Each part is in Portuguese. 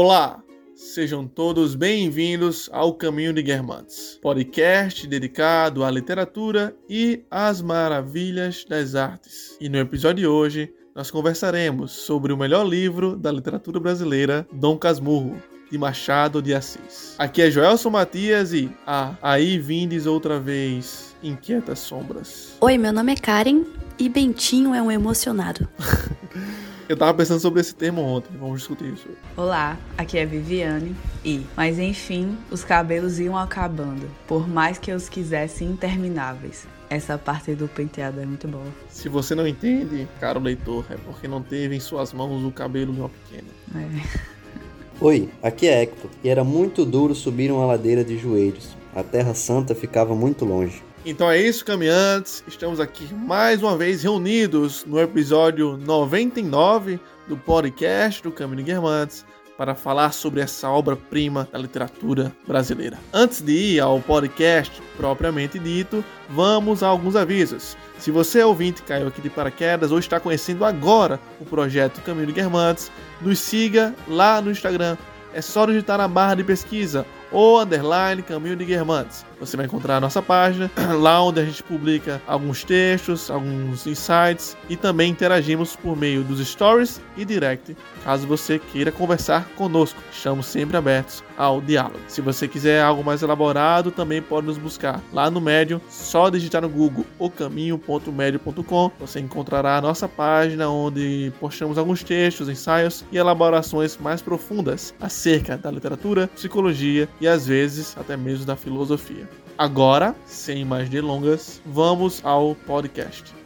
Olá, sejam todos bem-vindos ao Caminho de Guermantes, podcast dedicado à literatura e às maravilhas das artes. E no episódio de hoje, nós conversaremos sobre o melhor livro da literatura brasileira, Dom Casmurro, de Machado de Assis. Aqui é Joelson Matias e ah, aí vindes outra vez, inquietas sombras. Oi, meu nome é Karen e Bentinho é um emocionado. Eu tava pensando sobre esse termo ontem, vamos discutir isso. Olá, aqui é Viviane e, mas enfim, os cabelos iam acabando, por mais que eu os quisesse intermináveis. Essa parte do penteado é muito boa. Se você não entende, caro leitor, é porque não teve em suas mãos o cabelo de uma pequena. É. Oi, aqui é Hector, e era muito duro subir uma ladeira de joelhos. A Terra Santa ficava muito longe. Então é isso, caminhantes. Estamos aqui mais uma vez reunidos no episódio 99 do podcast do Caminho Guermantes para falar sobre essa obra-prima da literatura brasileira. Antes de ir ao podcast propriamente dito, vamos a alguns avisos. Se você é ouvinte caiu aqui de paraquedas ou está conhecendo agora o projeto Caminho de Guermantes, nos siga lá no Instagram. É só digitar na barra de pesquisa ou underline Caminho de Guermantes. Você vai encontrar a nossa página, lá onde a gente publica alguns textos, alguns insights e também interagimos por meio dos stories e direct, caso você queira conversar conosco. Estamos sempre abertos ao diálogo. Se você quiser algo mais elaborado, também pode nos buscar lá no Medium, só digitar no Google ocaminho.medio.com. Você encontrará a nossa página onde postamos alguns textos, ensaios e elaborações mais profundas acerca da literatura, psicologia e às vezes até mesmo da filosofia. Agora, sem mais delongas, vamos ao podcast.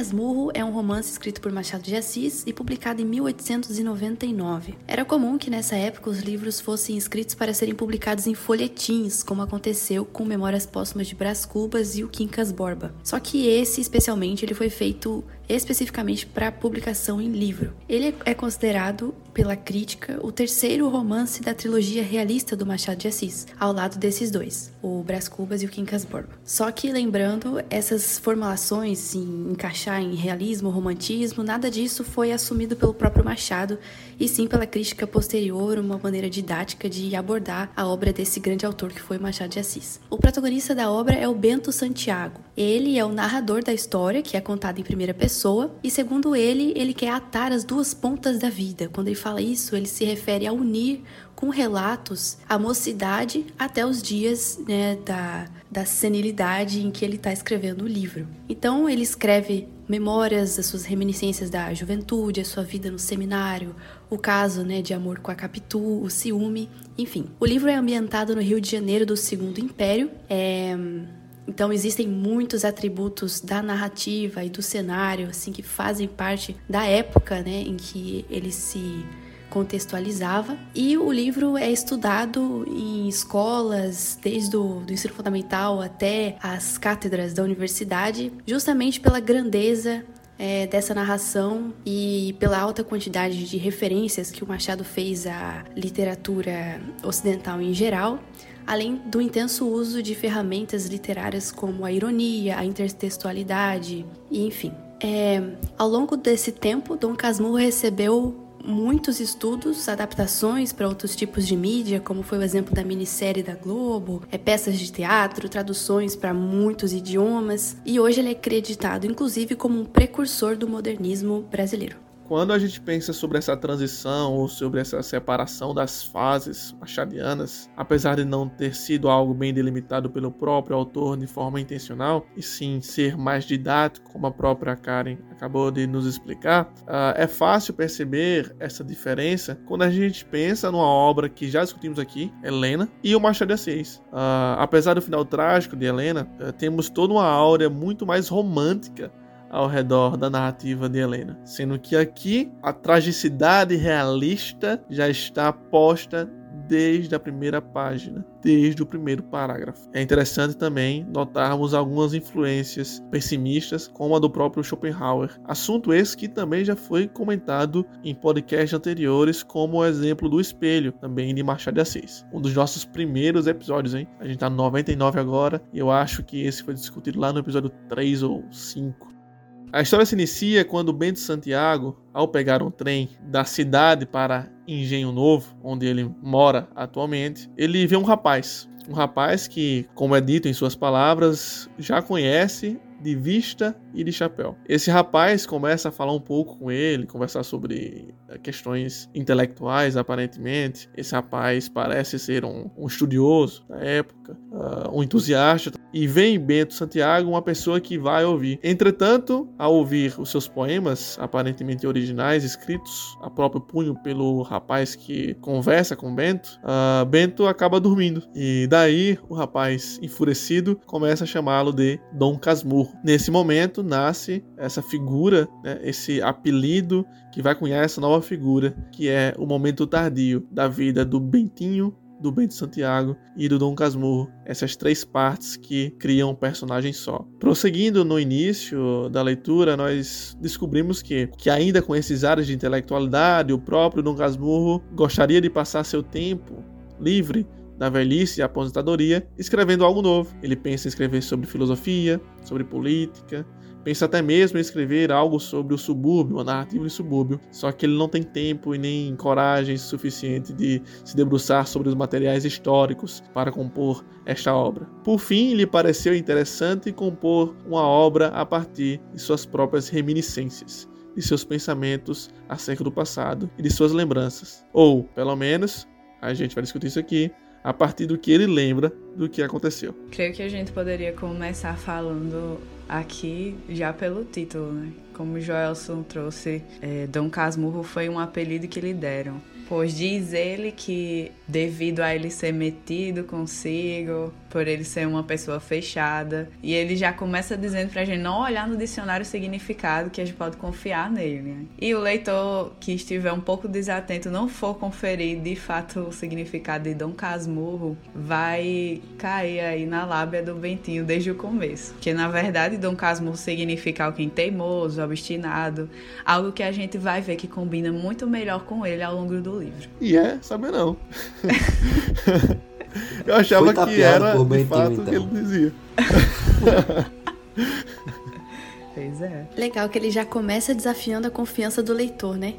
Casmurro é um romance escrito por Machado de Assis e publicado em 1899. Era comum que nessa época os livros fossem escritos para serem publicados em folhetins, como aconteceu com Memórias Póstumas de Brás Cubas e o Quincas Borba. Só que esse, especialmente, ele foi feito especificamente para publicação em livro. Ele é considerado pela crítica o terceiro romance da trilogia realista do Machado de Assis, ao lado desses dois, o Brás Cubas e o Quincas Borba. Só que lembrando, essas formulações em encaixar em realismo, romantismo, nada disso foi assumido pelo próprio Machado, e sim pela crítica posterior, uma maneira didática de abordar a obra desse grande autor que foi Machado de Assis. O protagonista da obra é o Bento Santiago. Ele é o narrador da história, que é contada em primeira pessoa, e segundo ele, ele quer atar as duas pontas da vida. Quando ele fala isso, ele se refere a unir com relatos a mocidade até os dias né, da, da senilidade em que ele está escrevendo o livro. Então ele escreve memórias, as suas reminiscências da juventude, a sua vida no seminário, o caso né, de amor com a Capitu, o ciúme, enfim. O livro é ambientado no Rio de Janeiro do Segundo Império. É... Então existem muitos atributos da narrativa e do cenário assim que fazem parte da época, né, em que ele se contextualizava. E o livro é estudado em escolas, desde o do ensino fundamental até as cátedras da universidade, justamente pela grandeza é, dessa narração e pela alta quantidade de referências que o Machado fez à literatura ocidental em geral, além do intenso uso de ferramentas literárias como a ironia, a intertextualidade e enfim. É, ao longo desse tempo, Dom Casmurro recebeu muitos estudos, adaptações para outros tipos de mídia, como foi o exemplo da minissérie da Globo, é peças de teatro, traduções para muitos idiomas, e hoje ele é acreditado inclusive como um precursor do modernismo brasileiro. Quando a gente pensa sobre essa transição ou sobre essa separação das fases machadianas, apesar de não ter sido algo bem delimitado pelo próprio autor de forma intencional, e sim ser mais didático, como a própria Karen acabou de nos explicar, uh, é fácil perceber essa diferença quando a gente pensa numa obra que já discutimos aqui, Helena, e o Machado de Assis. Uh, apesar do final trágico de Helena, uh, temos toda uma áurea muito mais romântica ao redor da narrativa de Helena, sendo que aqui a tragicidade realista já está posta desde a primeira página, desde o primeiro parágrafo. É interessante também notarmos algumas influências pessimistas, como a do próprio Schopenhauer. Assunto esse que também já foi comentado em podcasts anteriores, como o exemplo do espelho, também de Machado de Assis. Um dos nossos primeiros episódios, hein? A gente tá no 99 agora, e eu acho que esse foi discutido lá no episódio 3 ou 5. A história se inicia quando Bento Santiago, ao pegar um trem da cidade para Engenho Novo, onde ele mora atualmente, ele vê um rapaz. Um rapaz que, como é dito em suas palavras, já conhece de vista e de chapéu. Esse rapaz começa a falar um pouco com ele, conversar sobre eh, questões intelectuais, aparentemente. Esse rapaz parece ser um, um estudioso da época, uh, um entusiasta, e vem Bento Santiago, uma pessoa que vai ouvir. Entretanto, ao ouvir os seus poemas, aparentemente originais, escritos a próprio punho pelo rapaz que conversa com Bento, uh, Bento acaba dormindo. E daí o rapaz, enfurecido, começa a chamá-lo de Dom Casmurro. Nesse momento nasce essa figura, né, esse apelido que vai cunhar essa nova figura, que é o momento tardio da vida do Bentinho, do Bento Santiago e do Dom Casmurro, essas três partes que criam um personagem só. Prosseguindo no início da leitura, nós descobrimos que, que ainda com esses áreas de intelectualidade, o próprio Dom Casmurro gostaria de passar seu tempo livre da velhice e aposentadoria, escrevendo algo novo. Ele pensa em escrever sobre filosofia, sobre política, pensa até mesmo em escrever algo sobre o subúrbio, uma narrativa de subúrbio, só que ele não tem tempo e nem coragem suficiente de se debruçar sobre os materiais históricos para compor esta obra. Por fim, lhe pareceu interessante compor uma obra a partir de suas próprias reminiscências de seus pensamentos acerca do passado e de suas lembranças. Ou, pelo menos, a gente vai discutir isso aqui, a partir do que ele lembra do que aconteceu. Creio que a gente poderia começar falando aqui já pelo título, né? Como Joelson trouxe, é, Dom Casmurro foi um apelido que lhe deram. Pois diz ele que, devido a ele ser metido consigo, por ele ser uma pessoa fechada, e ele já começa dizendo pra gente não olhar no dicionário o significado, que a gente pode confiar nele. Né? E o leitor que estiver um pouco desatento, não for conferir de fato o significado de Dom Casmurro, vai cair aí na lábia do Bentinho desde o começo. Que na verdade Dom Casmurro significa alguém teimoso, obstinado, algo que a gente vai ver que combina muito melhor com ele ao longo do livro. E é, sabe não. Eu achava que era de fato o então. que ele dizia. Pois é, Legal que ele já começa desafiando a confiança do leitor, né?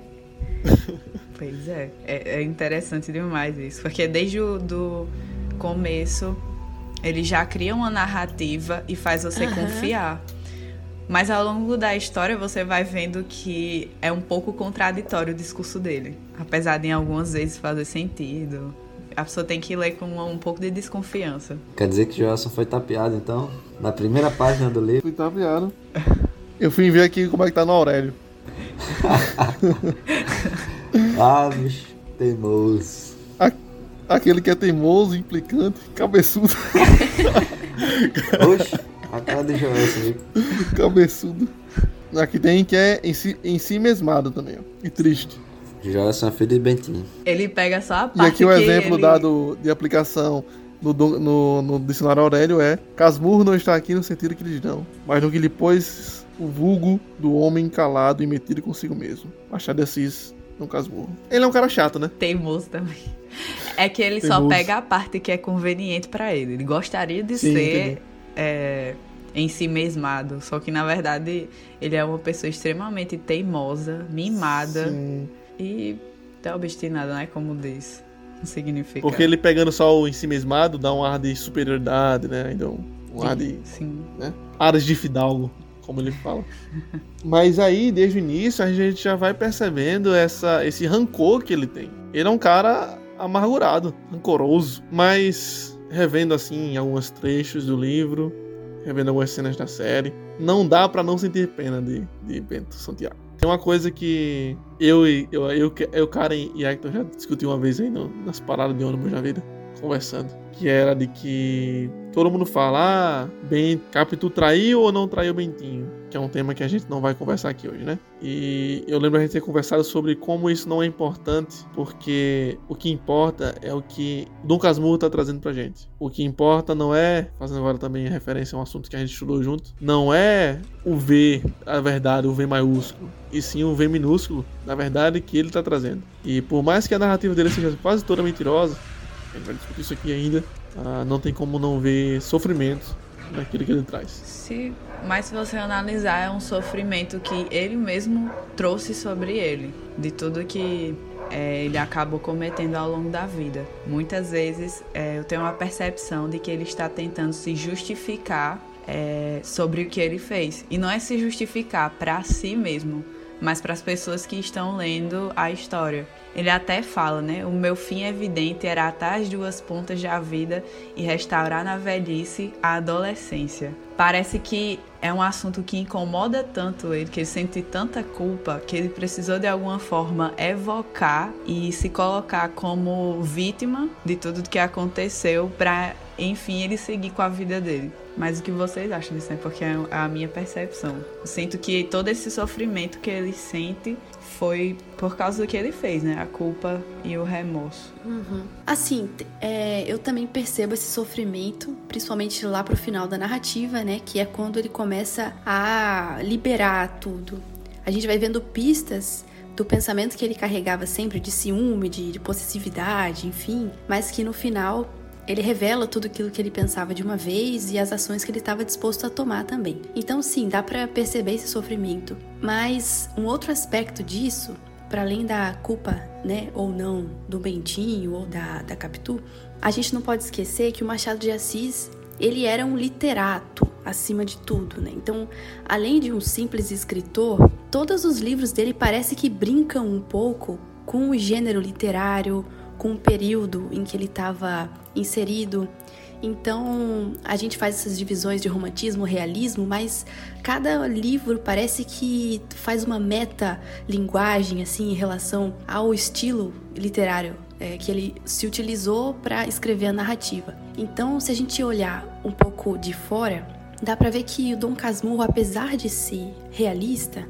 pois é. É, é interessante demais isso, porque desde o do começo ele já cria uma narrativa e faz você Aham. confiar. Mas ao longo da história você vai vendo que é um pouco contraditório o discurso dele. Apesar de em algumas vezes fazer sentido. A pessoa tem que ler com um, pouco de desconfiança. Quer dizer que Joelson foi tapeado, então? Na primeira página do livro. Fui tapeado. Eu fui ver aqui como é que tá no Aurélio. Ah, bicho, teimoso. Aquele que é teimoso, implicante, cabeçudo, Oxe, a cara de Joelson aí. cabeçudo. Aqui tem que é em si, em si mesmado também, ó. E triste. Joelson é filho de Bentinho. Ele pega só a E parte aqui o que exemplo ele... dado de aplicação no, do- no, no dicionário Aurélio é Casmurro não está aqui no sentido cristão, mas no que lhe pôs o vulgo do homem calado e metido consigo mesmo. Machado de Assis no Casmurro. Ele é um cara chato, né? Teimoso também. É que ele só Teimoso. pega a parte que é conveniente pra ele. Ele gostaria de Sim, ser entendi. É, em si mesmado. Só que na verdade ele é uma pessoa extremamente teimosa, mimada Sim. e até obstinada, né? Como diz. Não significa. Porque ele pegando só o ensimesmado dá um ar de superioridade, né? Ainda um, um ar de Sim. né? Aras de fidalgo, como ele fala. Mas aí, desde o início, a gente já vai percebendo essa, esse rancor que ele tem. Ele é um cara amargurado, rancoroso, mas revendo assim alguns trechos do livro, revendo algumas cenas da série, não dá pra não sentir pena de, de Bento Santiago. Tem uma coisa que eu e eu, eu, eu Karen e Hector já discutimos uma vez aí no- nas paradas de ônibus da vida, conversando, que era de que todo mundo fala, ah, Ben, Capitu traiu ou não traiu Bentinho? Que é um tema que a gente não vai conversar aqui hoje, né? E eu lembro a gente ter conversado sobre como isso não é importante, porque o que importa é o que Dom Casmurro tá trazendo pra gente. O que importa não é, fazendo agora também referência a um assunto que a gente estudou junto, não é o V, a verdade, o V maiúsculo, e sim o V minúsculo, na verdade, que ele tá trazendo. E por mais que a narrativa dele seja quase toda mentirosa, a gente vai discutir isso aqui ainda, ah, não tem como não ver sofrimento naquilo que ele traz. Se, mas se você analisar, é um sofrimento que ele mesmo trouxe sobre ele, de tudo que é, ele acabou cometendo ao longo da vida. Muitas vezes é, eu tenho uma percepção de que ele está tentando se justificar é, sobre o que ele fez. E não é se justificar para si mesmo, mas para as pessoas que estão lendo a história. Ele até fala, né? O meu fim evidente era atar as duas pontas da vida e restaurar na velhice a adolescência. Parece que é um assunto que incomoda tanto ele, que ele sente tanta culpa, que ele precisou de alguma forma evocar e se colocar como vítima de tudo que aconteceu para, enfim, ele seguir com a vida dele. Mas o que vocês acham disso? Né? Porque é a minha percepção. Eu sinto que todo esse sofrimento que ele sente foi por causa do que ele fez, né? A culpa e o remorso. Uhum. Assim, é, eu também percebo esse sofrimento, principalmente lá pro final da narrativa, né? Que é quando ele começa a liberar tudo. A gente vai vendo pistas do pensamento que ele carregava sempre de ciúme, de, de possessividade, enfim, mas que no final ele revela tudo aquilo que ele pensava de uma vez e as ações que ele estava disposto a tomar também. Então, sim, dá para perceber esse sofrimento. Mas um outro aspecto disso, para além da culpa, né, ou não, do Bentinho ou da, da Capitu, a gente não pode esquecer que o Machado de Assis ele era um literato acima de tudo, né? Então, além de um simples escritor, todos os livros dele parece que brincam um pouco com o gênero literário, com o período em que ele estava inserido. Então, a gente faz essas divisões de romantismo, realismo, mas cada livro parece que faz uma meta linguagem assim em relação ao estilo literário é, que ele se utilizou para escrever a narrativa. Então, se a gente olhar um pouco de fora, dá para ver que o Dom Casmurro, apesar de ser realista,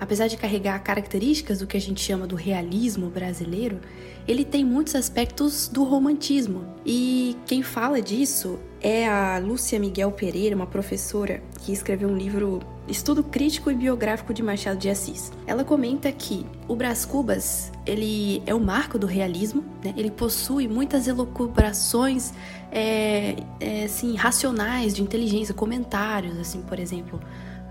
apesar de carregar características do que a gente chama do realismo brasileiro, ele tem muitos aspectos do romantismo. E quem fala disso é a Lúcia Miguel Pereira, uma professora que escreveu um livro Estudo Crítico e Biográfico de Machado de Assis. Ela comenta que o Brás Cubas ele é o marco do realismo, né? ele possui muitas elucubrações é, é, assim, racionais de inteligência, comentários, assim, por exemplo,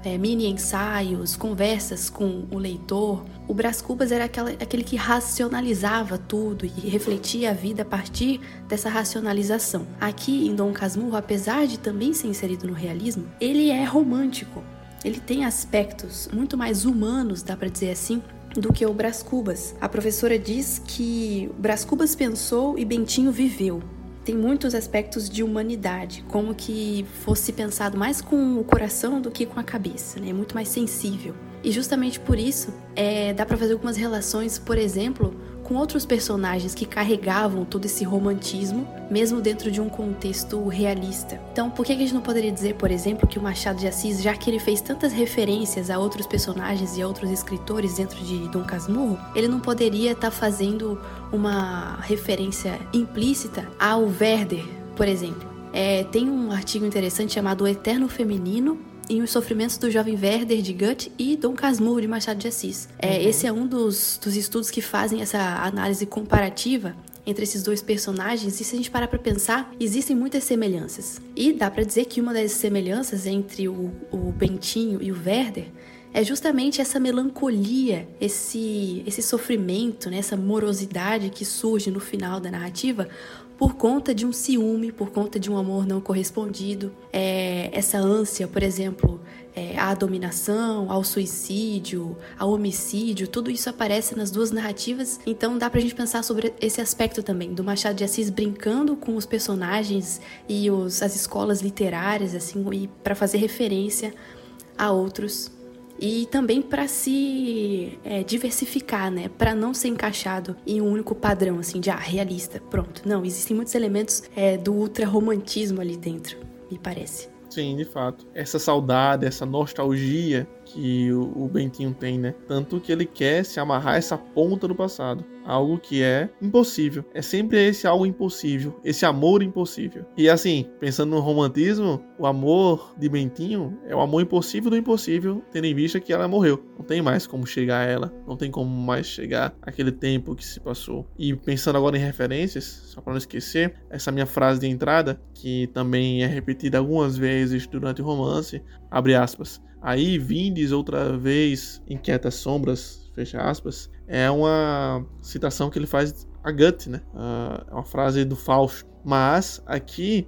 é, mini ensaios, conversas com o leitor. O Brás Cubas era aquela, aquele que racionalizava tudo e refletia a vida a partir dessa racionalização. Aqui em Dom Casmurro, apesar de também ser inserido no realismo, ele é romântico. Ele tem aspectos muito mais humanos, dá para dizer assim, do que o Brás Cubas. A professora diz que Brás Cubas pensou e Bentinho viveu tem muitos aspectos de humanidade, como que fosse pensado mais com o coração do que com a cabeça, né? É muito mais sensível. E justamente por isso, é, dá para fazer algumas relações, por exemplo, com outros personagens que carregavam todo esse romantismo, mesmo dentro de um contexto realista. Então, por que a gente não poderia dizer, por exemplo, que o Machado de Assis, já que ele fez tantas referências a outros personagens e a outros escritores dentro de Dom Casmurro, ele não poderia estar tá fazendo uma referência implícita ao Werder, por exemplo? É, tem um artigo interessante chamado O Eterno Feminino em Os Sofrimentos do Jovem Werder de Goethe e Dom Casmurro de Machado de Assis. É, uhum. Esse é um dos, dos estudos que fazem essa análise comparativa entre esses dois personagens e se a gente parar para pensar, existem muitas semelhanças. E dá para dizer que uma das semelhanças entre o, o Bentinho e o Werder é justamente essa melancolia, esse, esse sofrimento, né, essa morosidade que surge no final da narrativa, por conta de um ciúme, por conta de um amor não correspondido, é, essa ânsia, por exemplo, é, à dominação, ao suicídio, ao homicídio, tudo isso aparece nas duas narrativas. Então dá pra gente pensar sobre esse aspecto também, do Machado de Assis brincando com os personagens e os, as escolas literárias, assim, e para fazer referência a outros e também para se é, diversificar, né? Para não ser encaixado em um único padrão, assim, de ah, realista, pronto. Não, existem muitos elementos é, do ultra romantismo ali dentro. me parece. Sim, de fato. Essa saudade, essa nostalgia que o, Bentinho tem, né? Tanto que ele quer se amarrar essa ponta do passado. Algo que é impossível. É sempre esse algo impossível. Esse amor impossível. E assim, pensando no romantismo, o amor de Bentinho é o amor impossível do impossível, tendo em vista que ela morreu. Não tem mais como chegar a ela. Não tem como mais chegar aquele tempo que se passou. E pensando agora em referências, só para não esquecer, essa minha frase de entrada, que também é repetida algumas vezes durante o romance, abre aspas. Aí vindes outra vez, inquietas sombras, fecha aspas, é uma citação que ele faz a Gut, né? Uh, é uma frase do Fausto. Mas aqui,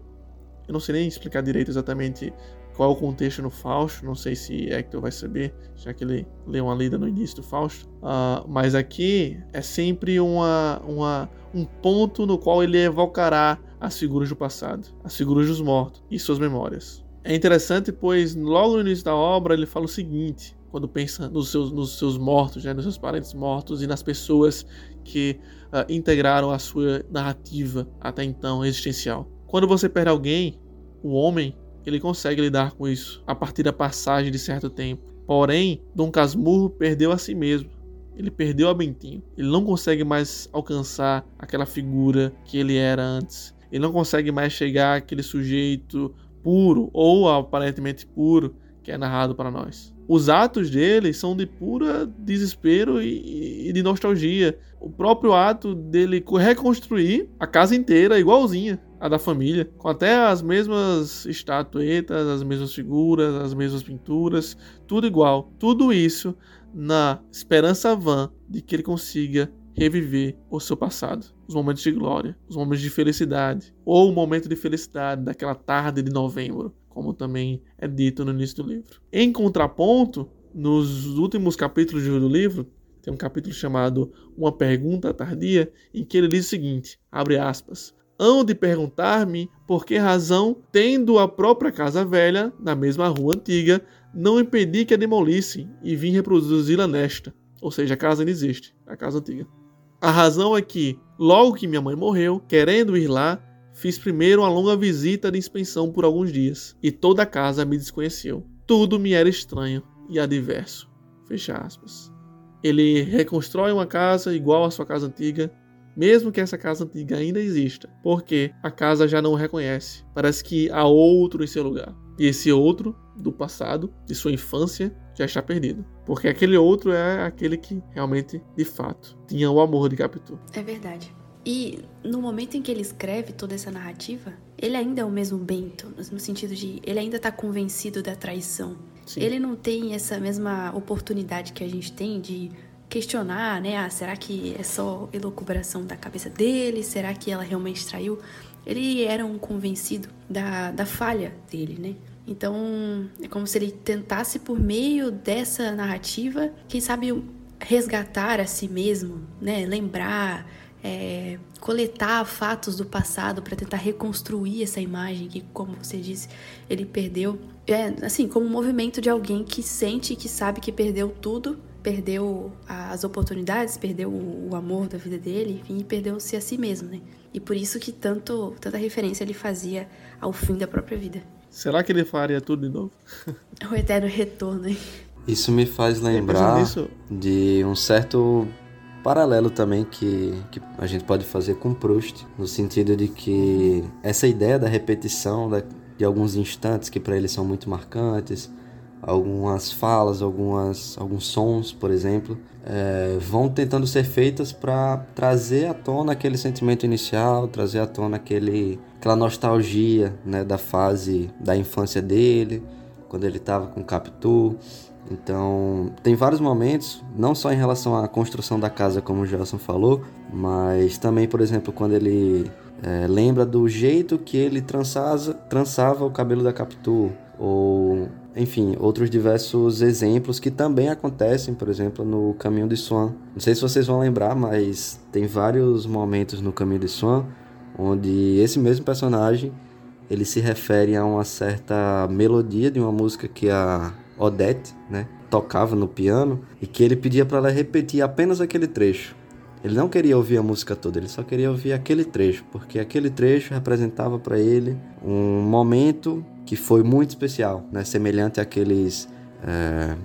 eu não sei nem explicar direito exatamente qual é o contexto no Fausto, não sei se Hector vai saber, já que ele leu uma lida no início do Fausto. Uh, mas aqui é sempre uma, uma, um ponto no qual ele evocará as figuras do passado, as figuras dos mortos e suas memórias. É interessante, pois logo no início da obra ele fala o seguinte: quando pensa nos seus, nos seus mortos, né, nos seus parentes mortos e nas pessoas que uh, integraram a sua narrativa até então existencial. Quando você perde alguém, o homem ele consegue lidar com isso a partir da passagem de certo tempo. Porém, Dom Casmurro perdeu a si mesmo. Ele perdeu a Bentinho. Ele não consegue mais alcançar aquela figura que ele era antes. Ele não consegue mais chegar àquele sujeito puro ou aparentemente puro que é narrado para nós. Os atos dele são de pura desespero e, e, de nostalgia. O próprio ato dele reconstruir a casa inteira igualzinha a da família, com até as mesmas estatuetas, as mesmas figuras, as mesmas pinturas, tudo igual. Tudo isso na esperança vã de que ele consiga reviver o seu passado, os momentos de glória, os momentos de felicidade, ou o momento de felicidade daquela tarde de novembro, como também é dito no início do livro. Em contraponto, nos últimos capítulos do livro, tem um capítulo chamado Uma Pergunta Tardia, em que ele diz o seguinte: abre aspas. Hão de perguntar-me por que razão, tendo a própria casa velha, na mesma rua antiga, não impedi que a demolissem e vim reproduzi-la nesta. Ou seja, a casa não existe, a casa antiga. A razão é que, logo que minha mãe morreu, querendo ir lá, fiz primeiro uma longa visita de inspeção por alguns dias, e toda a casa me desconheceu. Tudo me era estranho e adverso. Fecha aspas. Ele reconstrói uma casa igual à sua casa antiga, mesmo que essa casa antiga ainda exista, porque a casa já não o reconhece. Parece que há outro em seu lugar. E esse outro, do passado, de sua infância, já está perdido. Porque aquele outro é aquele que realmente, de fato, tinha o amor de Capitu. É verdade. E no momento em que ele escreve toda essa narrativa, ele ainda é o mesmo Bento, no sentido de ele ainda está convencido da traição. Sim. Ele não tem essa mesma oportunidade que a gente tem de questionar, né? Ah, será que é só elucubração da cabeça dele? Será que ela realmente traiu? Ele era um convencido da, da falha dele, né? Então, é como se ele tentasse, por meio dessa narrativa, quem sabe resgatar a si mesmo, né? Lembrar, é, coletar fatos do passado para tentar reconstruir essa imagem que, como você disse, ele perdeu. É, assim, como um movimento de alguém que sente que sabe que perdeu tudo perdeu as oportunidades, perdeu o amor da vida dele, enfim, perdeu-se a si mesmo, né? E por isso que tanto, tanta referência ele fazia ao fim da própria vida. Será que ele faria tudo de novo? o eterno retorno, hein? Isso me faz lembrar de um certo paralelo também que, que a gente pode fazer com Proust, no sentido de que essa ideia da repetição da, de alguns instantes que para ele são muito marcantes, algumas falas, algumas, alguns sons, por exemplo, é, vão tentando ser feitas para trazer à tona aquele sentimento inicial, trazer à tona aquele, aquela nostalgia né, da fase da infância dele, quando ele estava com Capitu. Então, tem vários momentos, não só em relação à construção da casa, como o Gelson falou, mas também, por exemplo, quando ele é, lembra do jeito que ele trançava, trançava o cabelo da Capitu, ou enfim, outros diversos exemplos que também acontecem, por exemplo, no Caminho de Swan. Não sei se vocês vão lembrar, mas tem vários momentos no Caminho de Swan onde esse mesmo personagem ele se refere a uma certa melodia de uma música que a Odette, né, tocava no piano e que ele pedia para ela repetir apenas aquele trecho. Ele não queria ouvir a música toda, ele só queria ouvir aquele trecho, porque aquele trecho representava para ele um momento que foi muito especial, né? semelhante àqueles, é,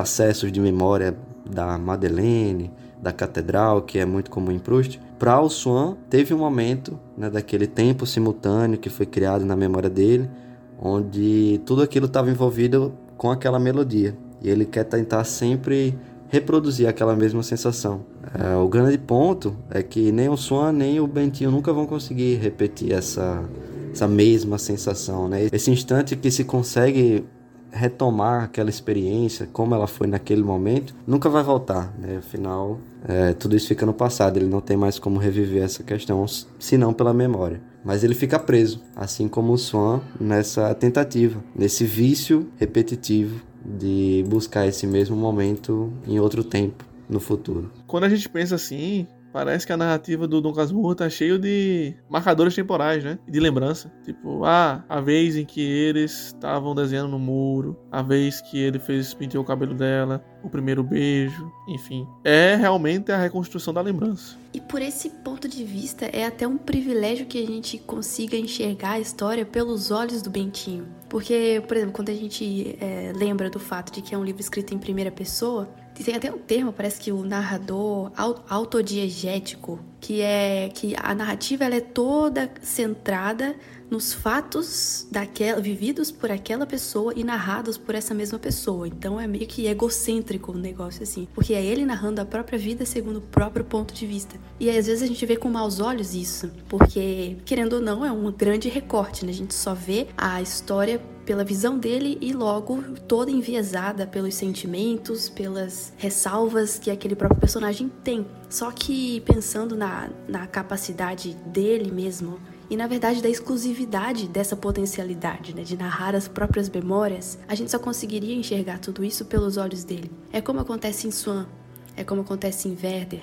acessos de memória da Madeleine, da catedral, que é muito comum em Proust. Para o Swan, teve um momento né, daquele tempo simultâneo que foi criado na memória dele, onde tudo aquilo estava envolvido com aquela melodia. E ele quer tentar sempre reproduzir aquela mesma sensação. É, o grande ponto é que nem o Swan nem o Bentinho nunca vão conseguir repetir essa, essa mesma sensação, né? Esse instante que se consegue retomar aquela experiência como ela foi naquele momento, nunca vai voltar, né? Afinal, é, tudo isso fica no passado, ele não tem mais como reviver essa questão, senão pela memória. Mas ele fica preso, assim como o Swan, nessa tentativa, nesse vício repetitivo de buscar esse mesmo momento em outro tempo no futuro. Quando a gente pensa assim, Parece que a narrativa do Dom Casmurro tá cheio de marcadores temporais, né? De lembrança. Tipo, ah, a vez em que eles estavam desenhando no muro, a vez que ele fez penteou o cabelo dela, o primeiro beijo, enfim. É realmente a reconstrução da lembrança. E por esse ponto de vista, é até um privilégio que a gente consiga enxergar a história pelos olhos do Bentinho. Porque, por exemplo, quando a gente é, lembra do fato de que é um livro escrito em primeira pessoa, tem até um termo, parece que o narrador autodiegético, que é que a narrativa ela é toda centrada nos fatos daquela, vividos por aquela pessoa e narrados por essa mesma pessoa. Então é meio que egocêntrico o negócio assim, porque é ele narrando a própria vida segundo o próprio ponto de vista. E às vezes a gente vê com maus olhos isso, porque querendo ou não é um grande recorte, né? A gente só vê a história pela visão dele e logo toda enviesada pelos sentimentos, pelas ressalvas que aquele próprio personagem tem. Só que pensando na, na capacidade dele mesmo e na verdade da exclusividade dessa potencialidade, né, de narrar as próprias memórias, a gente só conseguiria enxergar tudo isso pelos olhos dele. É como acontece em Swan, é como acontece em Werder.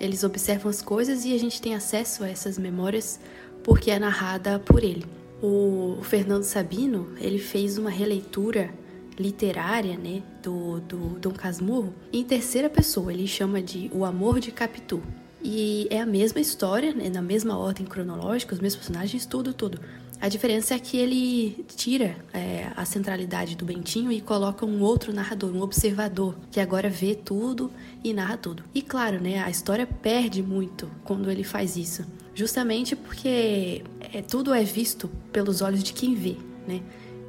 Eles observam as coisas e a gente tem acesso a essas memórias porque é narrada por ele. O Fernando Sabino, ele fez uma releitura literária, né, do, do Dom Casmurro em terceira pessoa. Ele chama de O Amor de Capitu. E é a mesma história, né, na mesma ordem cronológica, os mesmos personagens, tudo, tudo. A diferença é que ele tira é, a centralidade do Bentinho e coloca um outro narrador, um observador, que agora vê tudo e narra tudo. E claro, né, a história perde muito quando ele faz isso, justamente porque é, tudo é visto pelos olhos de quem vê, né?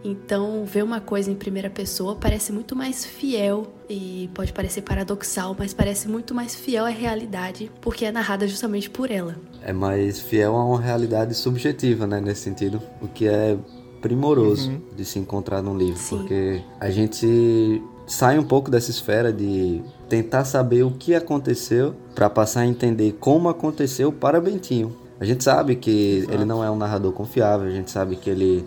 Então, ver uma coisa em primeira pessoa parece muito mais fiel e pode parecer paradoxal, mas parece muito mais fiel à realidade, porque é narrada justamente por ela. É mais fiel a uma realidade subjetiva, né, nesse sentido, o que é primoroso uhum. de se encontrar num livro, Sim. porque a gente sai um pouco dessa esfera de tentar saber o que aconteceu para passar a entender como aconteceu para Bentinho. A gente sabe que Exato. ele não é um narrador confiável, a gente sabe que ele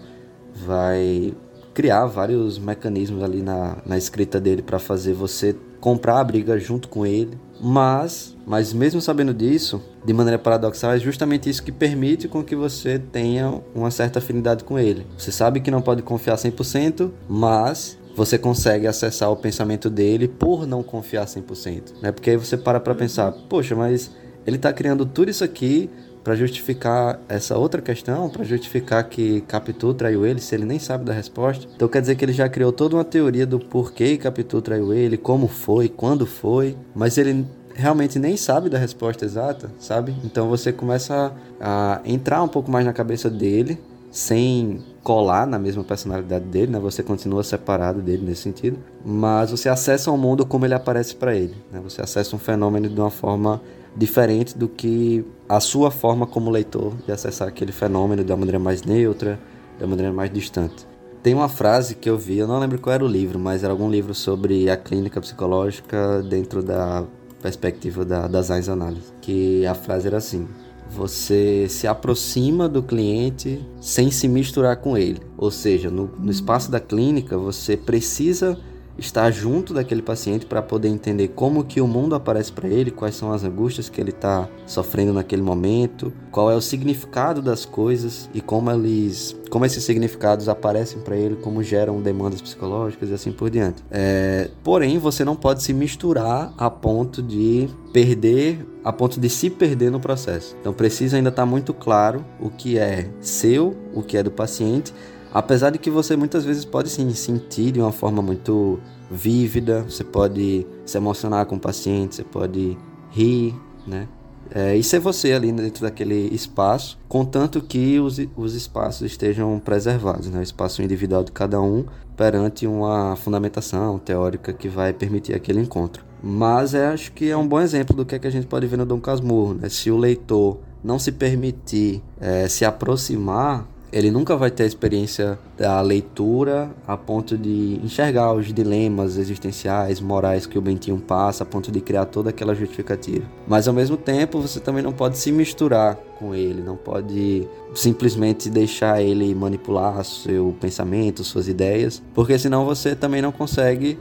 vai criar vários mecanismos ali na, na escrita dele para fazer você comprar a briga junto com ele. Mas, mas mesmo sabendo disso, de maneira paradoxal, é justamente isso que permite com que você tenha uma certa afinidade com ele. Você sabe que não pode confiar 100%, mas você consegue acessar o pensamento dele por não confiar 100%, né? Porque aí você para para pensar, poxa, mas ele está criando tudo isso aqui para justificar essa outra questão, para justificar que Capitu traiu ele, se ele nem sabe da resposta. Então quer dizer que ele já criou toda uma teoria do porquê Capitu traiu ele, como foi, quando foi, mas ele realmente nem sabe da resposta exata, sabe? Então você começa a, a entrar um pouco mais na cabeça dele, sem colar na mesma personalidade dele, né? Você continua separado dele nesse sentido, mas você acessa o mundo como ele aparece para ele, né? Você acessa um fenômeno de uma forma diferente do que a sua forma como leitor de acessar aquele fenômeno de uma maneira mais neutra, de uma maneira mais distante. Tem uma frase que eu vi, eu não lembro qual era o livro, mas era algum livro sobre a clínica psicológica dentro da perspectiva da, das análise, que a frase era assim: você se aproxima do cliente sem se misturar com ele. Ou seja, no, no espaço da clínica, você precisa estar junto daquele paciente para poder entender como que o mundo aparece para ele, quais são as angústias que ele está sofrendo naquele momento, qual é o significado das coisas e como eles, como esses significados aparecem para ele, como geram demandas psicológicas e assim por diante. É, porém, você não pode se misturar a ponto de perder, a ponto de se perder no processo. Então precisa ainda estar tá muito claro o que é seu, o que é do paciente Apesar de que você muitas vezes pode sim sentir de uma forma muito vívida, você pode se emocionar com o paciente, você pode rir, né? É, e ser você ali dentro daquele espaço, contanto que os, os espaços estejam preservados, né? o espaço individual de cada um perante uma fundamentação teórica que vai permitir aquele encontro. Mas é, acho que é um bom exemplo do que, é que a gente pode ver no Dom Casmurro. Né? Se o leitor não se permitir é, se aproximar ele nunca vai ter a experiência da leitura a ponto de enxergar os dilemas existenciais, morais que o Bentinho passa, a ponto de criar toda aquela justificativa. Mas ao mesmo tempo, você também não pode se misturar com ele, não pode simplesmente deixar ele manipular seu pensamento, suas ideias, porque senão você também não consegue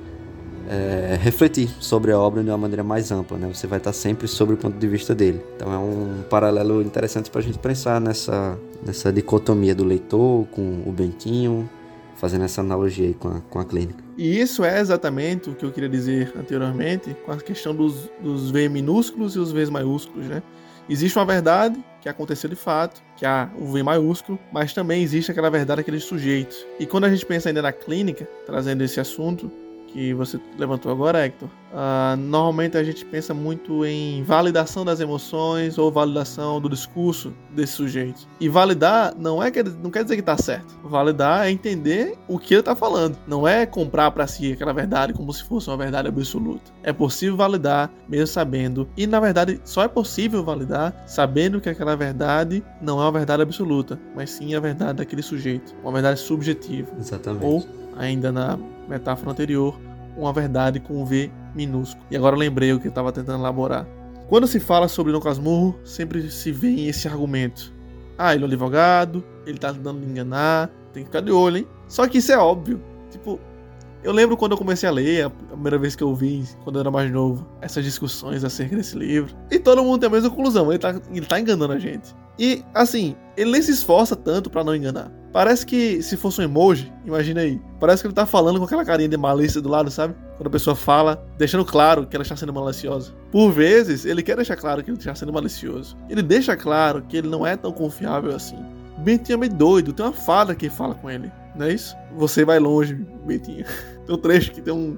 é, refletir sobre a obra de uma maneira mais ampla, né? Você vai estar sempre sobre o ponto de vista dele. Então é um paralelo interessante para a gente pensar nessa, nessa dicotomia do leitor com o Bentinho, fazendo essa analogia aí com a, com a clínica. E isso é exatamente o que eu queria dizer anteriormente com a questão dos, dos V minúsculos e os Vs maiúsculos, né? Existe uma verdade que aconteceu de fato, que é o V maiúsculo, mas também existe aquela verdade, aquele sujeito. E quando a gente pensa ainda na clínica, trazendo esse assunto, que você levantou agora, Hector, uh, normalmente a gente pensa muito em validação das emoções ou validação do discurso desse sujeito. E validar não é que não quer dizer que tá certo. Validar é entender o que ele tá falando. Não é comprar para si aquela verdade como se fosse uma verdade absoluta. É possível validar mesmo sabendo. E na verdade só é possível validar sabendo que aquela verdade não é uma verdade absoluta, mas sim a verdade daquele sujeito, uma verdade subjetiva. Exatamente. Ou ainda na metáfora anterior, uma verdade com um V minúsculo. E agora lembrei o que eu estava tentando elaborar. Quando se fala sobre Dom Casmurro, sempre se vê esse argumento. Ah, ele é um advogado, ele tá tentando enganar, tem que ficar de olho, hein? Só que isso é óbvio. Tipo, eu lembro quando eu comecei a ler, a primeira vez que eu vi, quando eu era mais novo, essas discussões acerca desse livro. E todo mundo tem a mesma conclusão, ele tá, ele tá enganando a gente. E, assim, ele nem se esforça tanto para não enganar. Parece que se fosse um emoji, imagina aí. Parece que ele tá falando com aquela carinha de malícia do lado, sabe? Quando a pessoa fala, deixando claro que ela está sendo maliciosa. Por vezes, ele quer deixar claro que ele está sendo malicioso. Ele deixa claro que ele não é tão confiável assim. Bentinho é meio doido, tem uma fada que fala com ele, não é isso? Você vai longe, Bentinho. Tem um trecho que tem um,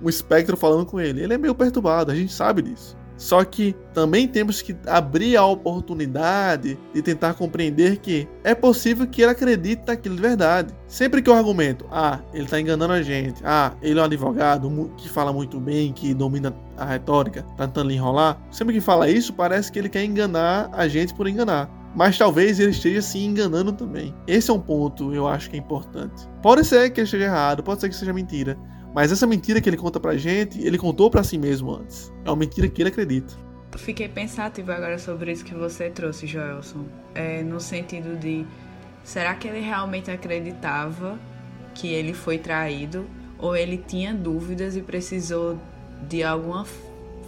um espectro falando com ele. Ele é meio perturbado, a gente sabe disso. Só que também temos que abrir a oportunidade de tentar compreender que é possível que ele acredite naquilo de verdade. Sempre que eu argumento, ah, ele está enganando a gente, ah, ele é um advogado que fala muito bem, que domina a retórica, tá tentando enrolar, sempre que fala isso, parece que ele quer enganar a gente por enganar. Mas talvez ele esteja se enganando também. Esse é um ponto eu acho que é importante. Pode ser que ele esteja errado, pode ser que seja mentira, mas essa mentira que ele conta pra gente, ele contou para si mesmo antes. É uma mentira que ele acredita. Fiquei pensativo agora sobre isso que você trouxe, Joelson. É, no sentido de será que ele realmente acreditava que ele foi traído? Ou ele tinha dúvidas e precisou de alguma